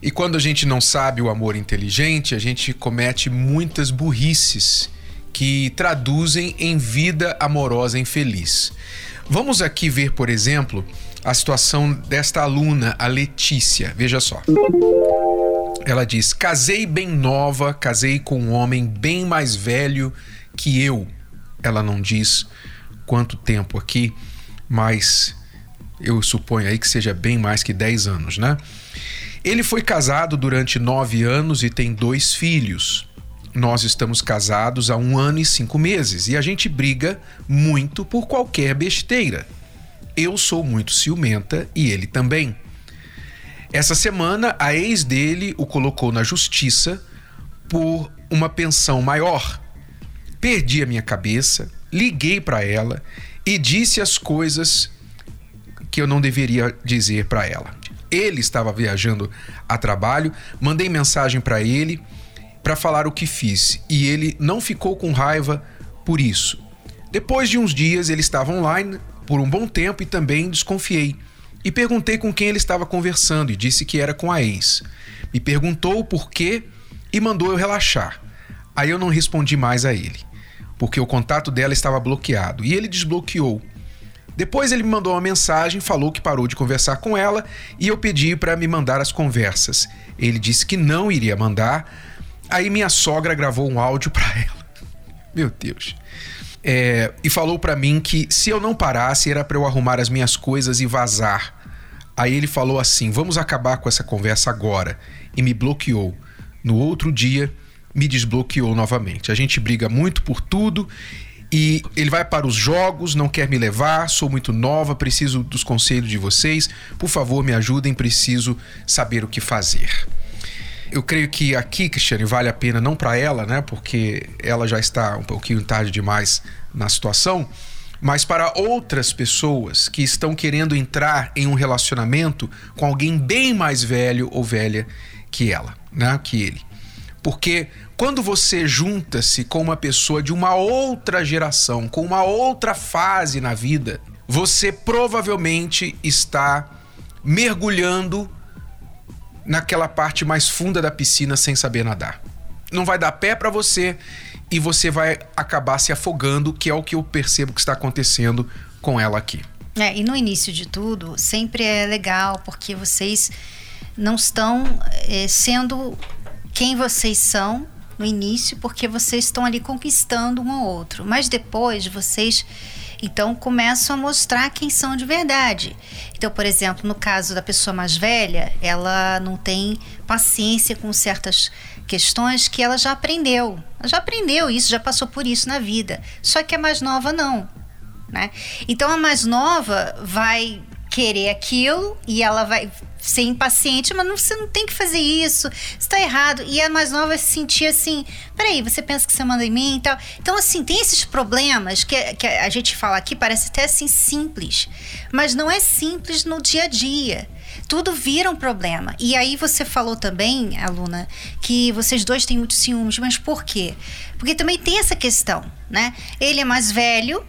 E quando a gente não sabe o amor inteligente, a gente comete muitas burrices que traduzem em vida amorosa infeliz. Vamos aqui ver, por exemplo, a situação desta aluna, a Letícia. Veja só. Ela diz: Casei bem nova, casei com um homem bem mais velho que eu. Ela não diz quanto tempo aqui, mas eu suponho aí que seja bem mais que 10 anos, né? Ele foi casado durante nove anos e tem dois filhos. Nós estamos casados há um ano e cinco meses e a gente briga muito por qualquer besteira. Eu sou muito ciumenta e ele também. Essa semana, a ex dele o colocou na justiça por uma pensão maior. Perdi a minha cabeça, liguei para ela e disse as coisas que eu não deveria dizer para ela. Ele estava viajando a trabalho, mandei mensagem para ele para falar o que fiz e ele não ficou com raiva por isso. Depois de uns dias ele estava online por um bom tempo e também desconfiei. E perguntei com quem ele estava conversando e disse que era com a ex. Me perguntou o porquê e mandou eu relaxar. Aí eu não respondi mais a ele, porque o contato dela estava bloqueado e ele desbloqueou. Depois ele me mandou uma mensagem, falou que parou de conversar com ela e eu pedi para me mandar as conversas. Ele disse que não iria mandar. Aí minha sogra gravou um áudio para ela. Meu Deus. É, e falou para mim que se eu não parasse era para eu arrumar as minhas coisas e vazar. Aí ele falou assim: "Vamos acabar com essa conversa agora" e me bloqueou. No outro dia me desbloqueou novamente. A gente briga muito por tudo e ele vai para os jogos, não quer me levar, sou muito nova, preciso dos conselhos de vocês. Por favor, me ajudem, preciso saber o que fazer. Eu creio que aqui, Cristiane, vale a pena não para ela, né? Porque ela já está um pouquinho tarde demais na situação, mas para outras pessoas que estão querendo entrar em um relacionamento com alguém bem mais velho ou velha que ela, né? Que ele. Porque quando você junta-se com uma pessoa de uma outra geração, com uma outra fase na vida, você provavelmente está mergulhando naquela parte mais funda da piscina sem saber nadar. Não vai dar pé para você e você vai acabar se afogando, que é o que eu percebo que está acontecendo com ela aqui. É, e no início de tudo, sempre é legal, porque vocês não estão é, sendo quem vocês são no início, porque vocês estão ali conquistando um ao outro. Mas depois vocês então começam a mostrar quem são de verdade. Então, por exemplo, no caso da pessoa mais velha, ela não tem paciência com certas questões que ela já aprendeu. Ela já aprendeu isso, já passou por isso na vida. Só que a mais nova não. Né? Então a mais nova vai querer aquilo e ela vai ser impaciente, mas não, você não tem que fazer isso, está errado. E a mais nova se sentir assim: peraí, você pensa que você manda em mim e tal. Então, assim, tem esses problemas que, que a gente fala aqui, parece até assim simples, mas não é simples no dia a dia tudo vira um problema. E aí você falou também, aluna, que vocês dois têm muitos ciúmes, mas por quê? Porque também tem essa questão, né? Ele é mais velho,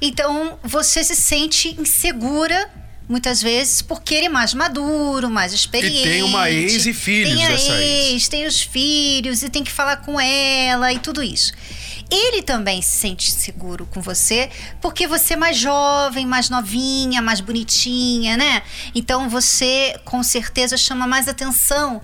então você se sente insegura muitas vezes porque ele é mais maduro, mais experiente. E tem uma ex e filhos tem a dessa ex, ex. Tem os filhos e tem que falar com ela e tudo isso. Ele também se sente seguro com você porque você é mais jovem, mais novinha, mais bonitinha, né? Então você com certeza chama mais atenção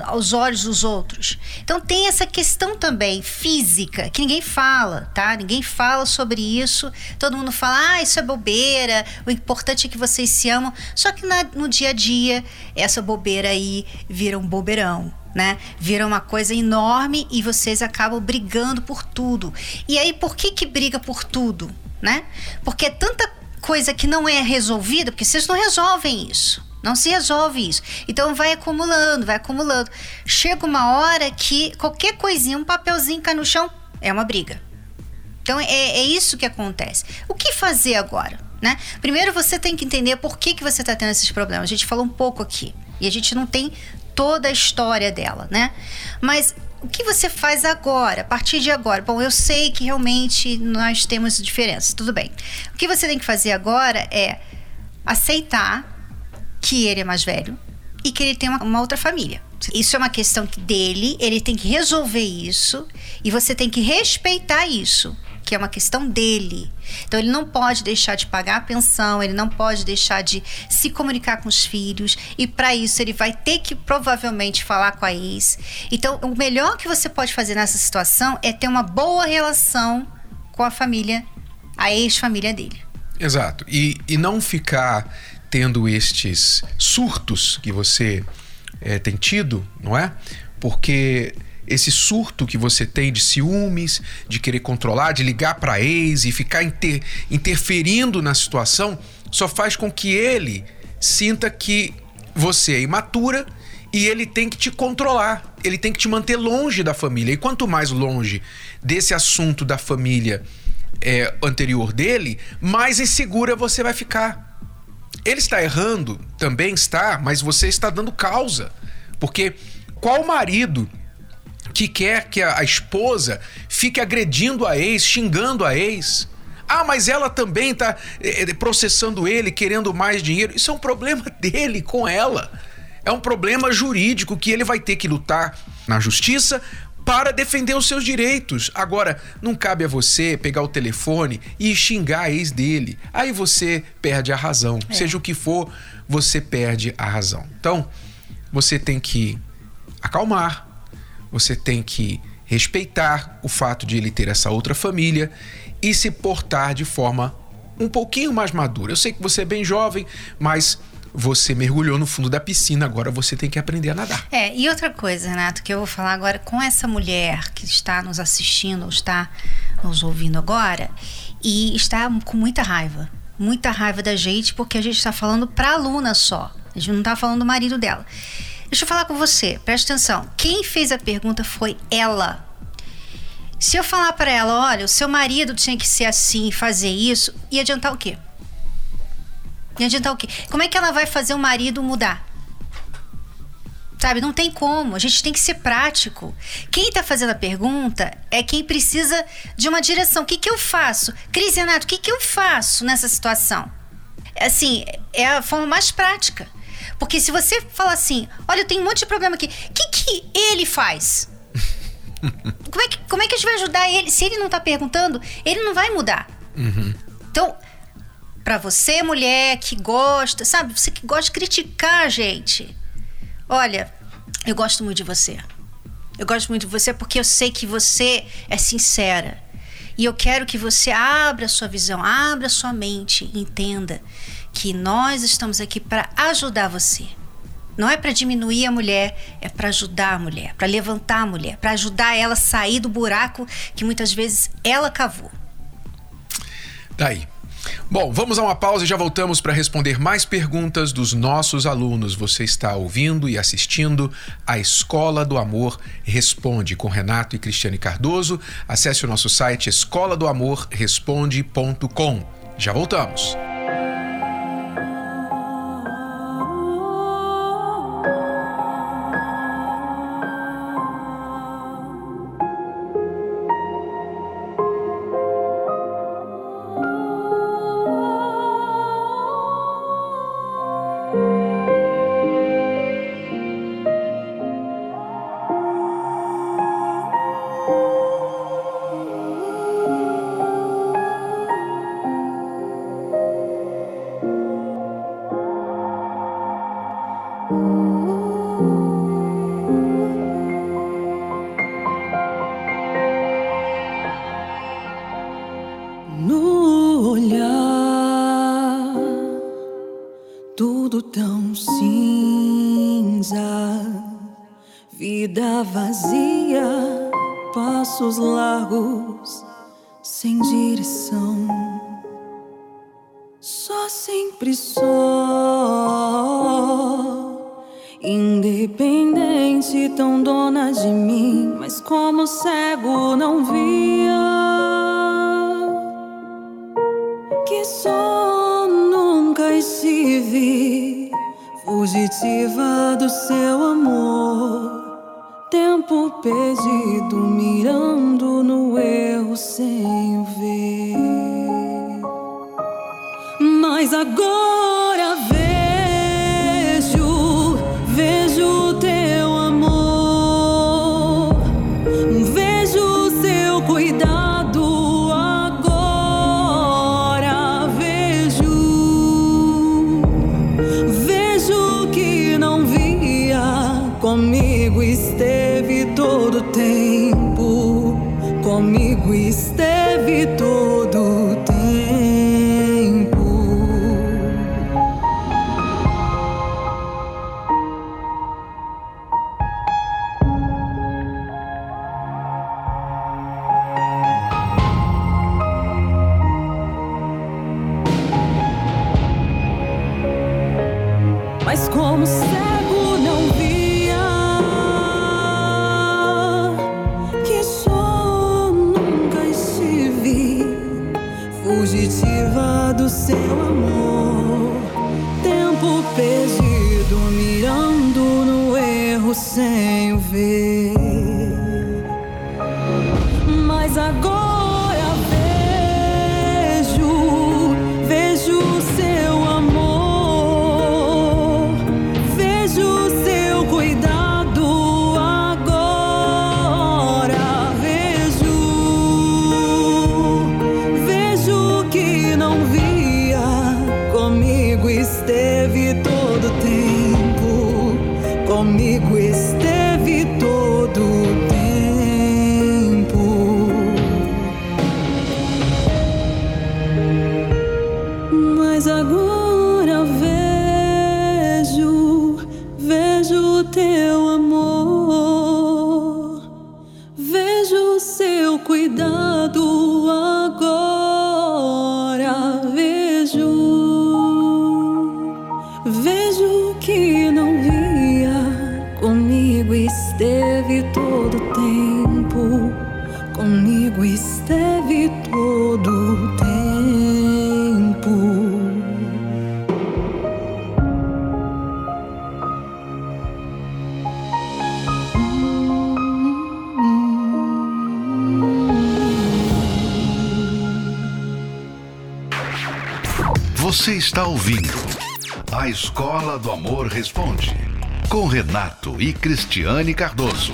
aos olhos dos outros. Então tem essa questão também física que ninguém fala, tá? Ninguém fala sobre isso. Todo mundo fala, ah, isso é bobeira. O importante é que vocês se amam. Só que na, no dia a dia essa bobeira aí vira um bobeirão. Né? Vira uma coisa enorme e vocês acabam brigando por tudo. E aí, por que que briga por tudo, né? Porque é tanta coisa que não é resolvida, porque vocês não resolvem isso. Não se resolve isso. Então vai acumulando, vai acumulando. Chega uma hora que qualquer coisinha, um papelzinho cai no chão, É uma briga. Então é, é isso que acontece. O que fazer agora? Né? Primeiro você tem que entender por que, que você está tendo esses problemas. A gente falou um pouco aqui. E a gente não tem toda a história dela, né? Mas o que você faz agora, a partir de agora? Bom, eu sei que realmente nós temos diferenças, tudo bem. O que você tem que fazer agora é aceitar que ele é mais velho e que ele tem uma, uma outra família. Isso é uma questão dele, ele tem que resolver isso e você tem que respeitar isso que é uma questão dele. Então ele não pode deixar de pagar a pensão, ele não pode deixar de se comunicar com os filhos e para isso ele vai ter que provavelmente falar com a ex. Então o melhor que você pode fazer nessa situação é ter uma boa relação com a família, a ex-família dele. Exato. E, e não ficar tendo estes surtos que você é, tem tido, não é? Porque esse surto que você tem de ciúmes, de querer controlar, de ligar para ex e ficar inter, interferindo na situação, só faz com que ele sinta que você é imatura e ele tem que te controlar, ele tem que te manter longe da família. E quanto mais longe desse assunto da família é, anterior dele, mais insegura você vai ficar. Ele está errando, também está, mas você está dando causa. Porque qual marido que quer que a, esposa fique agredindo a ex, xingando a ex. Ah, mas ela também está é, eh, processando ele, querendo mais dinheiro. Isso é um problema dele com ela. É um problema jurídico que ele vai ter que lutar na justiça para defender os seus direitos. Agora, não cabe a você pegar o telefone e xingar a ex dele. Aí você perde a razão. É. Seja o que for, você perde a razão. Então, você tem que acalmar, você tem que respeitar o fato de ele ter essa outra família e se portar de forma um pouquinho mais madura. Eu sei que você é bem jovem, mas você mergulhou no fundo da piscina, agora você tem que aprender a nadar. É, e outra coisa, Renato, que eu vou falar agora com essa mulher que está nos assistindo, ou está nos ouvindo agora, e está com muita raiva. Muita raiva da gente, porque a gente está falando para aluna só. A gente não está falando do marido dela. Deixa eu falar com você, preste atenção. Quem fez a pergunta foi ela. Se eu falar para ela, olha, o seu marido tinha que ser assim, fazer isso, ia adiantar o quê? Ia adiantar o quê? Como é que ela vai fazer o marido mudar? Sabe, não tem como. A gente tem que ser prático. Quem está fazendo a pergunta é quem precisa de uma direção. O que, que eu faço? Cris Renato, o que, que eu faço nessa situação? Assim, é a forma mais prática. Porque se você fala assim, olha, eu tenho um monte de problema aqui, o que, que ele faz? como, é que, como é que a gente vai ajudar ele? Se ele não tá perguntando, ele não vai mudar. Uhum. Então, para você, mulher que gosta, sabe, você que gosta de criticar a gente, olha, eu gosto muito de você. Eu gosto muito de você porque eu sei que você é sincera. E eu quero que você abra sua visão, abra sua mente, entenda que nós estamos aqui para ajudar você. Não é para diminuir a mulher, é para ajudar a mulher, para levantar a mulher, para ajudar ela a sair do buraco que muitas vezes ela cavou. Daí. Bom, vamos a uma pausa e já voltamos para responder mais perguntas dos nossos alunos. Você está ouvindo e assistindo a Escola do Amor Responde com Renato e Cristiane Cardoso. Acesse o nosso site escola do amor responde.com. Já voltamos. largos sem direção, só sempre só, independente, tão dona de mim, mas como cego não via que só nunca estive fugitiva do seu amor. Tempo perdido mirando no erro sem ver. Mas agora sem o ver. Mas agora cuidado. Renato e Cristiane Cardoso.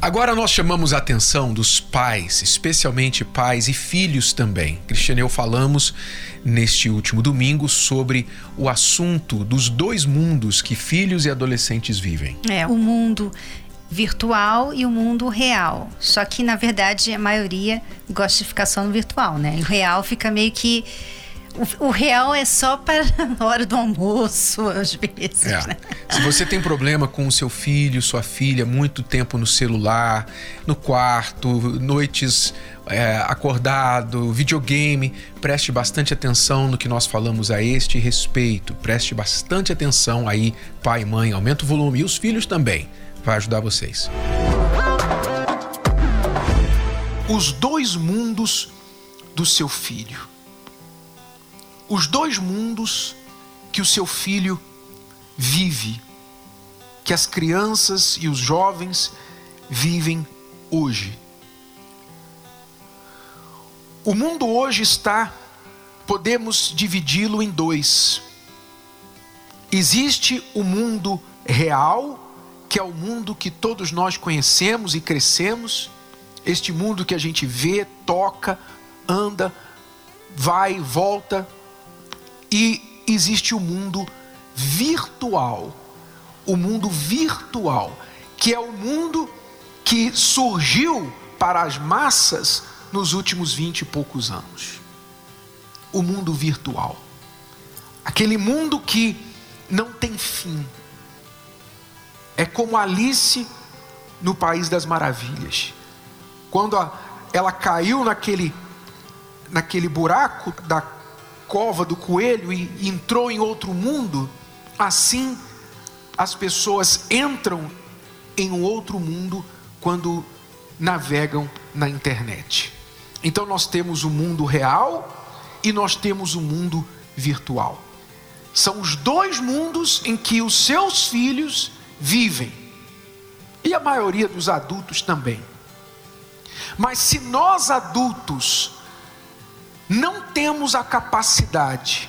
Agora nós chamamos a atenção dos pais, especialmente pais e filhos também. Cristiane e eu falamos neste último domingo sobre o assunto dos dois mundos que filhos e adolescentes vivem. É, o mundo virtual e o mundo real. Só que, na verdade, a maioria gosta de ficar só no virtual, né? E o real fica meio que. O, o real é só para a hora do almoço, às vezes. É. Né? Se você tem problema com o seu filho, sua filha, muito tempo no celular, no quarto, noites é, acordado, videogame, preste bastante atenção no que nós falamos a este respeito. Preste bastante atenção aí, pai e mãe, aumenta o volume. E os filhos também. Vai ajudar vocês. Os dois mundos do seu filho. Os dois mundos que o seu filho vive, que as crianças e os jovens vivem hoje. O mundo hoje está, podemos dividi-lo em dois. Existe o mundo real, que é o mundo que todos nós conhecemos e crescemos, este mundo que a gente vê, toca, anda, vai, volta, e existe o mundo virtual. O mundo virtual, que é o mundo que surgiu para as massas nos últimos vinte e poucos anos. O mundo virtual. Aquele mundo que não tem fim. É como Alice no País das Maravilhas. Quando a, ela caiu naquele, naquele buraco da cova do coelho e entrou em outro mundo, assim as pessoas entram em um outro mundo quando navegam na internet. Então nós temos o mundo real e nós temos o mundo virtual. São os dois mundos em que os seus filhos vivem. E a maioria dos adultos também. Mas se nós adultos não temos a capacidade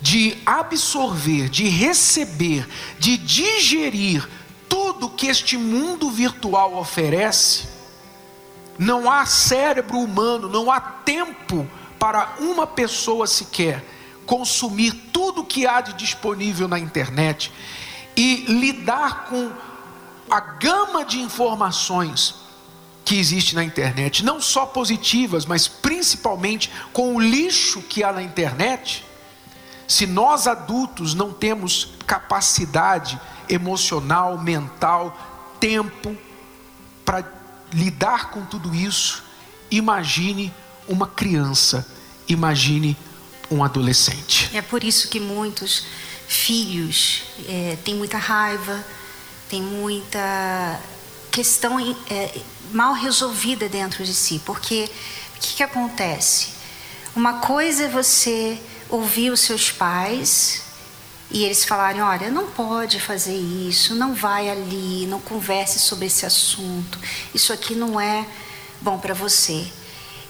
de absorver, de receber, de digerir tudo que este mundo virtual oferece, não há cérebro humano, não há tempo para uma pessoa sequer consumir tudo que há de disponível na internet e lidar com a gama de informações que existe na internet, não só positivas, mas principalmente com o lixo que há na internet, se nós adultos não temos capacidade emocional, mental, tempo para lidar com tudo isso, imagine uma criança, imagine um adolescente. É por isso que muitos filhos é, têm muita raiva, têm muita questão é, mal resolvida dentro de si. Porque o que, que acontece? Uma coisa é você ouvir os seus pais e eles falarem: olha, não pode fazer isso, não vai ali, não converse sobre esse assunto, isso aqui não é bom para você.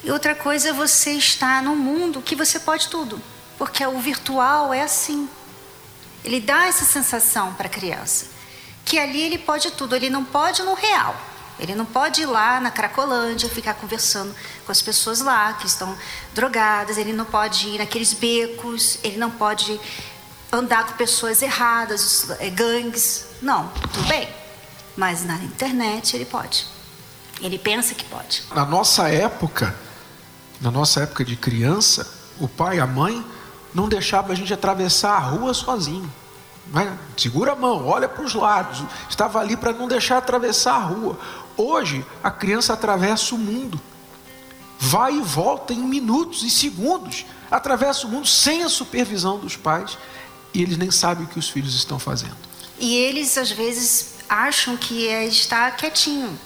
E outra coisa é você estar num mundo que você pode tudo, porque o virtual é assim. Ele dá essa sensação para a criança, que ali ele pode tudo, ele não pode no real. Ele não pode ir lá na Cracolândia ficar conversando com as pessoas lá que estão drogadas, ele não pode ir naqueles becos, ele não pode andar com pessoas erradas, eh, gangues. Não, tudo bem. Mas na internet ele pode. Ele pensa que pode. Na nossa época, na nossa época de criança, o pai e a mãe não deixavam a gente atravessar a rua sozinho. Segura a mão, olha para os lados. Estava ali para não deixar atravessar a rua. Hoje, a criança atravessa o mundo. Vai e volta em minutos e segundos. Atravessa o mundo sem a supervisão dos pais. E eles nem sabem o que os filhos estão fazendo. E eles, às vezes, acham que é estar quietinho.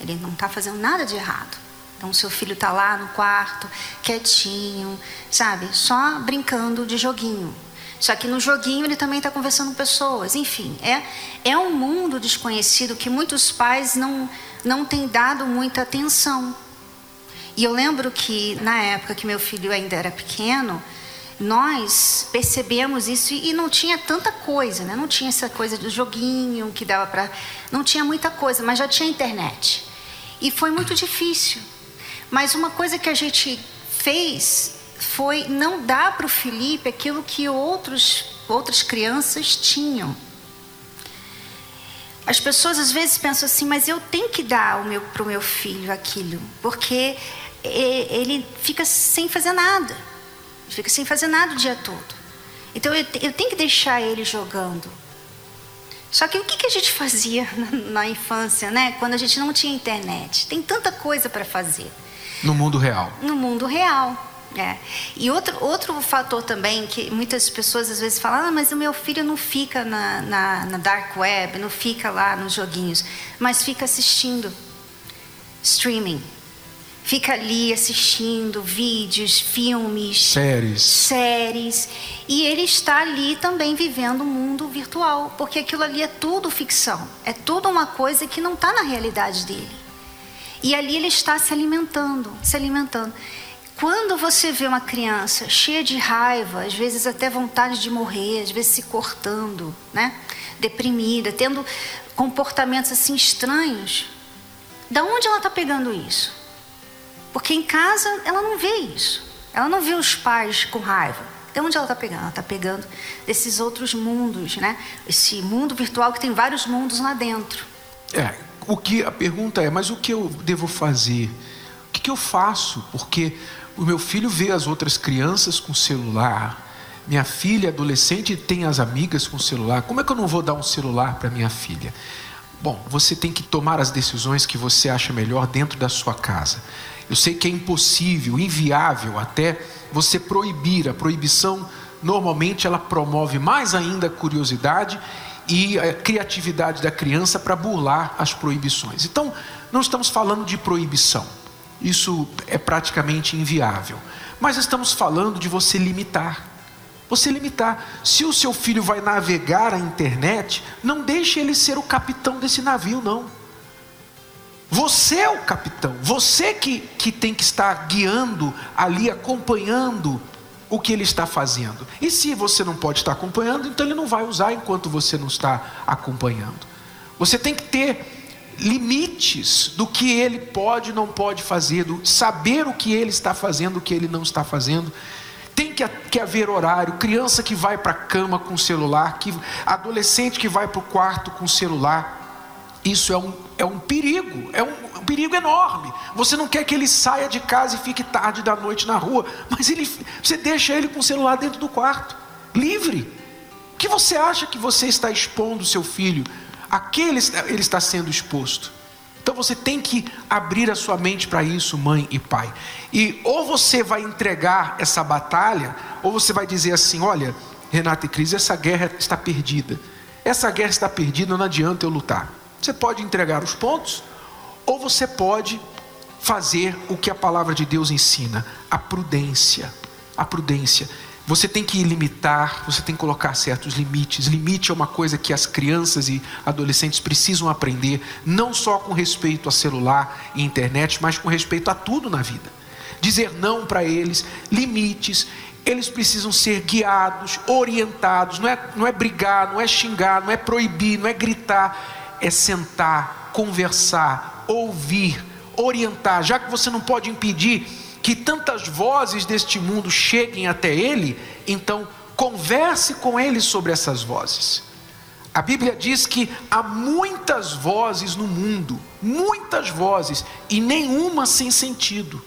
Ele não está fazendo nada de errado. Então, seu filho está lá no quarto, quietinho, sabe? Só brincando de joguinho. Só que no joguinho ele também está conversando com pessoas. Enfim, é, é um mundo desconhecido que muitos pais não, não têm dado muita atenção. E eu lembro que na época que meu filho ainda era pequeno, nós percebemos isso e não tinha tanta coisa, né? Não tinha essa coisa do joguinho que dava para, não tinha muita coisa, mas já tinha internet. E foi muito difícil. Mas uma coisa que a gente fez foi não dar para o Felipe aquilo que outros, outras crianças tinham. As pessoas às vezes pensam assim, mas eu tenho que dar para o meu filho aquilo, porque ele fica sem fazer nada, fica sem fazer nada o dia todo. Então eu, eu tenho que deixar ele jogando. Só que o que, que a gente fazia na, na infância, né? Quando a gente não tinha internet? Tem tanta coisa para fazer. No mundo real. No mundo real. É. E outro, outro fator também que muitas pessoas às vezes falam, ah, mas o meu filho não fica na, na, na dark web, não fica lá nos joguinhos, mas fica assistindo streaming. Fica ali assistindo vídeos, filmes, séries. séries. E ele está ali também vivendo um mundo virtual, porque aquilo ali é tudo ficção, é tudo uma coisa que não está na realidade dele. E ali ele está se alimentando, se alimentando. Quando você vê uma criança cheia de raiva, às vezes até vontade de morrer, às vezes se cortando, né? deprimida, tendo comportamentos assim estranhos, da onde ela está pegando isso? Porque em casa ela não vê isso. Ela não vê os pais com raiva. De onde ela está pegando? Ela está pegando desses outros mundos, né? Esse mundo virtual que tem vários mundos lá dentro. É, o que a pergunta é, mas o que eu devo fazer? O que, que eu faço? Porque o meu filho vê as outras crianças com celular. Minha filha, adolescente, tem as amigas com celular. Como é que eu não vou dar um celular para minha filha? Bom, você tem que tomar as decisões que você acha melhor dentro da sua casa. Eu sei que é impossível, inviável até você proibir. A proibição normalmente ela promove mais ainda a curiosidade e a criatividade da criança para burlar as proibições. Então, não estamos falando de proibição. Isso é praticamente inviável. Mas estamos falando de você limitar. Você limitar. Se o seu filho vai navegar a internet, não deixe ele ser o capitão desse navio, não. Você é o capitão, você que, que tem que estar guiando ali, acompanhando o que ele está fazendo. E se você não pode estar acompanhando, então ele não vai usar enquanto você não está acompanhando. Você tem que ter limites do que ele pode e não pode fazer, do saber o que ele está fazendo, o que ele não está fazendo. Tem que, que haver horário, criança que vai para a cama com celular, que, adolescente que vai para o quarto com celular. Isso é um, é um perigo, é um, um, perigo enorme. Você não quer que ele saia de casa e fique tarde da noite na rua, mas ele, você deixa ele com o celular dentro do quarto, livre. O que você acha que você está expondo seu filho a ele, ele está sendo exposto. Então você tem que abrir a sua mente para isso, mãe e pai. E ou você vai entregar essa batalha, ou você vai dizer assim: olha, Renata e Cris, essa guerra está perdida. Essa guerra está perdida, não adianta eu lutar. Você pode entregar os pontos, ou você pode fazer o que a palavra de Deus ensina: a prudência. A prudência. Você tem que limitar, você tem que colocar certos limites. Limite é uma coisa que as crianças e adolescentes precisam aprender, não só com respeito a celular e internet, mas com respeito a tudo na vida. Dizer não para eles, limites, eles precisam ser guiados, orientados, não é, não é brigar, não é xingar, não é proibir, não é gritar, é sentar, conversar, ouvir, orientar. Já que você não pode impedir que tantas vozes deste mundo cheguem até ele, então converse com ele sobre essas vozes. A Bíblia diz que há muitas vozes no mundo, muitas vozes, e nenhuma sem sentido.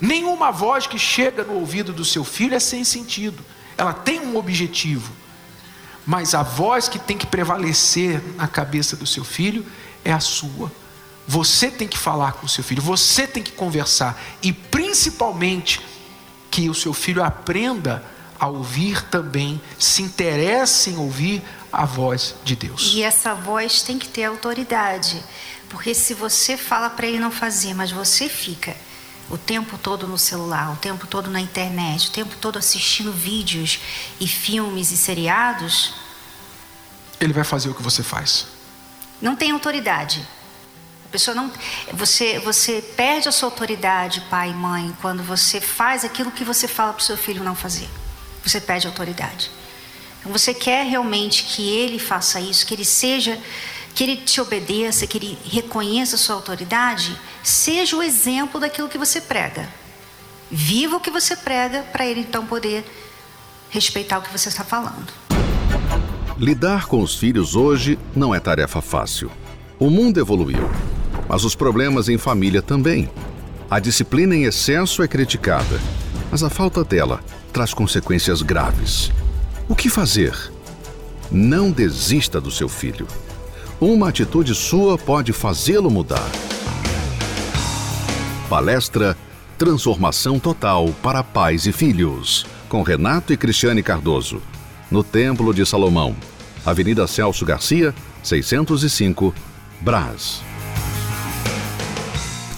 Nenhuma voz que chega no ouvido do seu filho é sem sentido, ela tem um objetivo. Mas a voz que tem que prevalecer na cabeça do seu filho é a sua. Você tem que falar com o seu filho, você tem que conversar e principalmente que o seu filho aprenda a ouvir também, se interesse em ouvir a voz de Deus. E essa voz tem que ter autoridade, porque se você fala para ele não fazer, mas você fica o tempo todo no celular, o tempo todo na internet, o tempo todo assistindo vídeos e filmes e seriados, ele vai fazer o que você faz. Não tem autoridade. Pessoa não, você, você perde a sua autoridade, pai e mãe, quando você faz aquilo que você fala para o seu filho não fazer. Você perde a autoridade. Então você quer realmente que ele faça isso, que ele seja, que ele te obedeça, que ele reconheça a sua autoridade, seja o exemplo daquilo que você prega. Viva o que você prega para ele então poder respeitar o que você está falando. Lidar com os filhos hoje não é tarefa fácil. O mundo evoluiu mas os problemas em família também. A disciplina em excesso é criticada, mas a falta dela traz consequências graves. O que fazer? Não desista do seu filho. Uma atitude sua pode fazê-lo mudar. Palestra Transformação Total para Pais e Filhos, com Renato e Cristiane Cardoso, no Templo de Salomão, Avenida Celso Garcia, 605, Brás.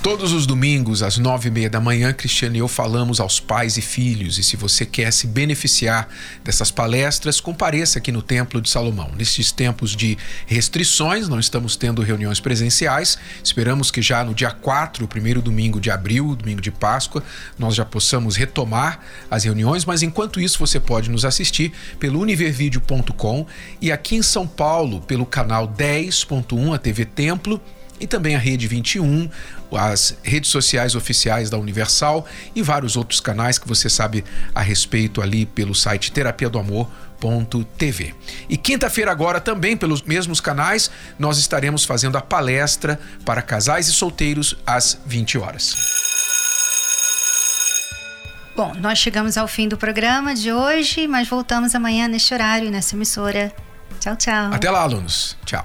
Todos os domingos, às nove e meia da manhã, Cristiano e eu falamos aos pais e filhos. E se você quer se beneficiar dessas palestras, compareça aqui no Templo de Salomão. Nestes tempos de restrições, não estamos tendo reuniões presenciais. Esperamos que já no dia 4, o primeiro domingo de abril, domingo de Páscoa, nós já possamos retomar as reuniões. Mas enquanto isso, você pode nos assistir pelo univervideo.com e aqui em São Paulo, pelo canal 10.1, a TV Templo e também a Rede 21, as redes sociais oficiais da Universal e vários outros canais que você sabe a respeito ali pelo site terapia do amor TV. E quinta-feira agora também pelos mesmos canais nós estaremos fazendo a palestra para casais e solteiros às 20 horas. Bom, nós chegamos ao fim do programa de hoje, mas voltamos amanhã neste horário nessa emissora. Tchau, tchau. Até lá, alunos. Tchau.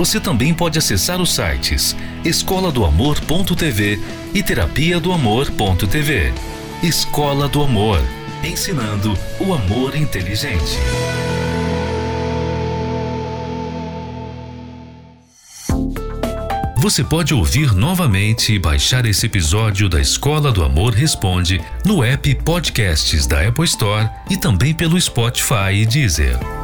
você também pode acessar os sites escola do amor.tv e terapia do amor.tv. Escola do Amor, ensinando o amor inteligente. Você pode ouvir novamente e baixar esse episódio da Escola do Amor Responde no app Podcasts da Apple Store e também pelo Spotify e Deezer.